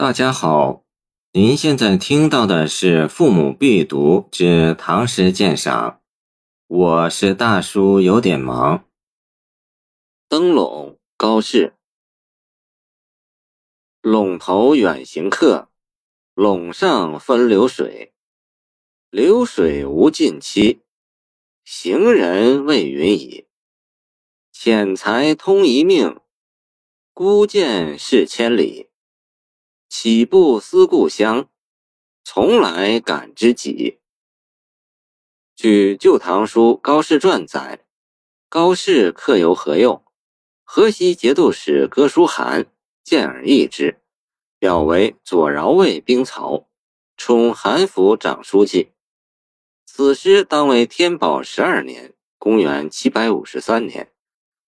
大家好，您现在听到的是《父母必读之唐诗鉴赏》，我是大叔，有点忙。灯笼，高适。陇头远行客，陇上分流水。流水无尽期，行人未云已。浅才通一命，孤剑逝千里。岂不思故乡，从来感知己。据《旧唐书·高适传》载，高适客游河右，河西节度使哥舒翰见而异之，表为左饶卫兵曹，充韩府长书记。此诗当为天宝十二年（公元753年），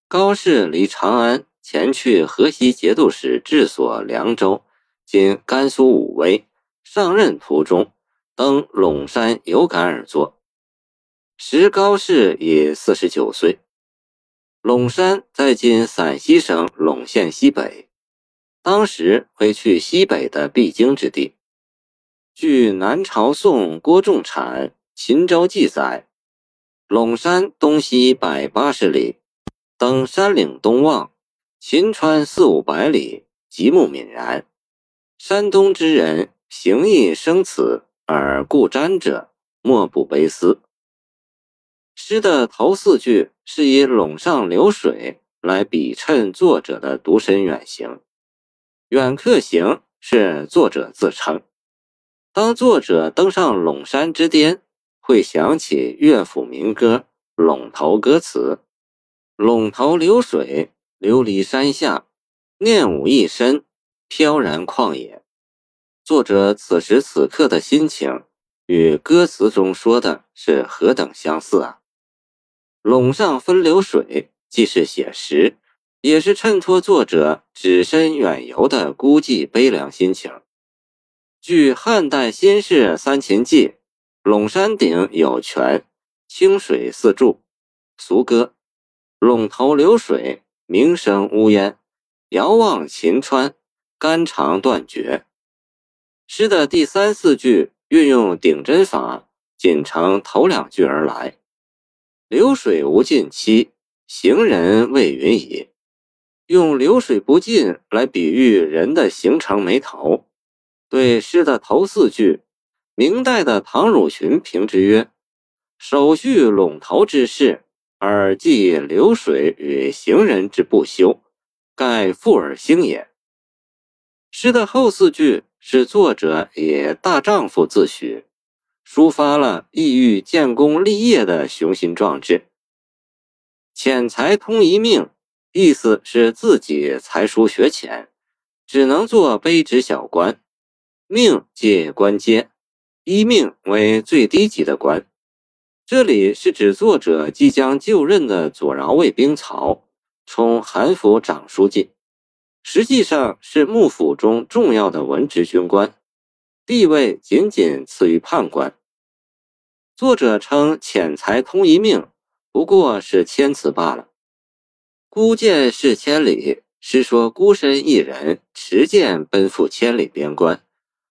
高适离长安前去河西节度使治所凉州。今甘肃武威，上任途中，登陇山有感而作。时高适已四十九岁。陇山在今陕西省陇县西北，当时为去西北的必经之地。据南朝宋郭仲产《秦州记》载，陇山东西百八十里，登山岭东望，秦川四五百里，极目泯然。山东之人行亦生此而故瞻者，莫不悲思。诗的头四句是以陇上流水来比衬作者的独身远行。远客行是作者自称。当作者登上陇山之巅，会想起乐府民歌《陇头歌词》：“陇头流水，流离山下，念舞一身。”飘然旷野，作者此时此刻的心情与歌词中说的是何等相似啊！陇上分流水，既是写实，也是衬托作者只身远游的孤寂悲凉心情。据汉代新式三秦记，陇山顶有泉，清水四柱，俗歌：陇头流水，鸣声呜咽，遥望秦川。肝肠断绝。诗的第三四句运用顶针法，仅承头两句而来。流水无尽期，行人未云已。用流水不尽来比喻人的行程没头。对诗的头四句，明代的唐汝群评之曰：“首叙陇头之事，而记流水与行人之不休，盖复而兴也。”诗的后四句是作者以大丈夫自诩，抒发了意欲建功立业的雄心壮志。浅才通一命，意思是自己才疏学浅，只能做卑职小官。命即官阶，一命为最低级的官。这里是指作者即将就任的左饶卫兵曹，充韩府长书记。实际上是幕府中重要的文职军官，地位仅仅次于判官。作者称遣才通一命，不过是谦辞罢了。孤剑事千里，是说孤身一人持剑奔赴千里边关，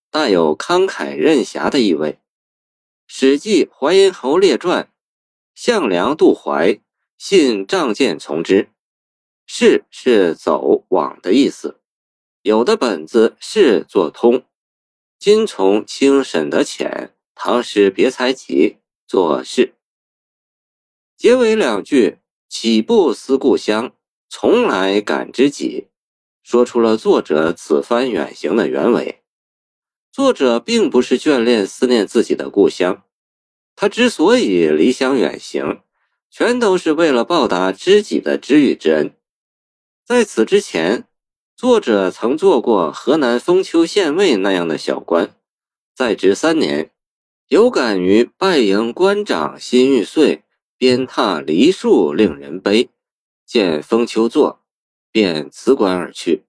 大有慷慨任侠的意味。《史记·淮阴侯列传》：项梁渡淮，信仗剑从之。是是走往的意思，有的本子是作通。今从清沈德浅《唐诗别才集》作是。结尾两句岂不思故乡，从来感知己，说出了作者此番远行的原委。作者并不是眷恋思念自己的故乡，他之所以离乡远行，全都是为了报答知己的知遇之恩。在此之前，作者曾做过河南封丘县尉那样的小官，在职三年，有感于拜迎官长心欲碎，鞭挞梨树令人悲，见封丘作，便辞官而去。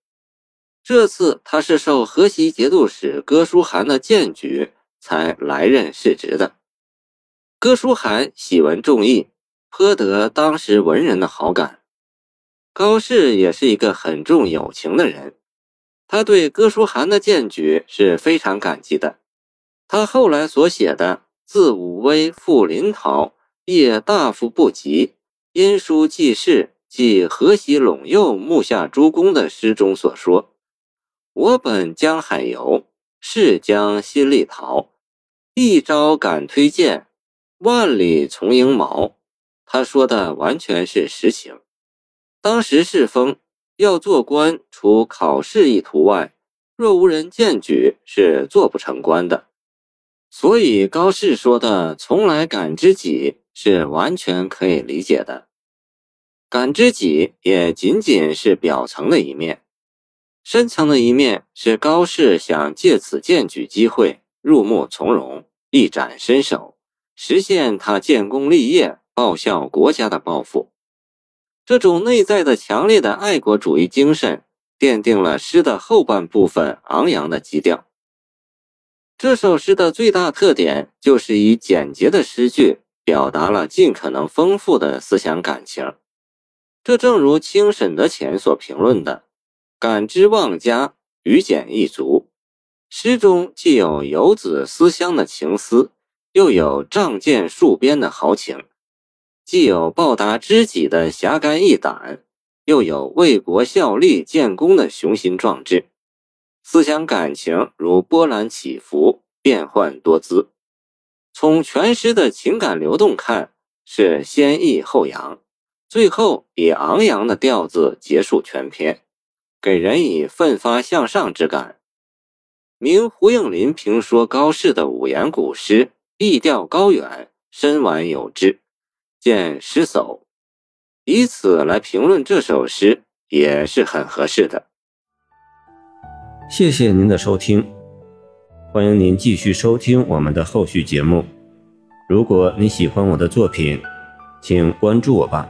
这次他是受河西节度使哥舒翰的荐举，才来任世职的。哥舒翰喜闻重义，颇得当时文人的好感。高适也是一个很重友情的人，他对哥舒翰的荐举是非常感激的。他后来所写的“自武威赴临洮，业大夫不及，因书济世，即河西陇右木下诸公”的诗中所说：“我本江海游，是将新立陶，一朝敢推荐，万里从营毛。”他说的完全是实情。当时世风。要做官，除考试一途外，若无人荐举，是做不成官的。所以高适说的“从来感知己”是完全可以理解的。感知己也仅仅是表层的一面，深层的一面是高适想借此荐举机会入幕从容，一展身手，实现他建功立业、报效国家的抱负。这种内在的强烈的爱国主义精神，奠定了诗的后半部分昂扬的基调。这首诗的最大特点就是以简洁的诗句表达了尽可能丰富的思想感情。这正如清沈德潜所评论的：“感知忘家，语简意足。”诗中既有游子思乡的情思，又有仗剑戍边的豪情。既有报答知己的侠肝义胆，又有为国效力建功的雄心壮志，思想感情如波澜起伏，变幻多姿。从全诗的情感流动看，是先抑后扬，最后以昂扬的调子结束全篇，给人以奋发向上之感。明胡应麟评说高适的五言古诗，意调高远，深婉有致。见诗叟，以此来评论这首诗也是很合适的。谢谢您的收听，欢迎您继续收听我们的后续节目。如果你喜欢我的作品，请关注我吧。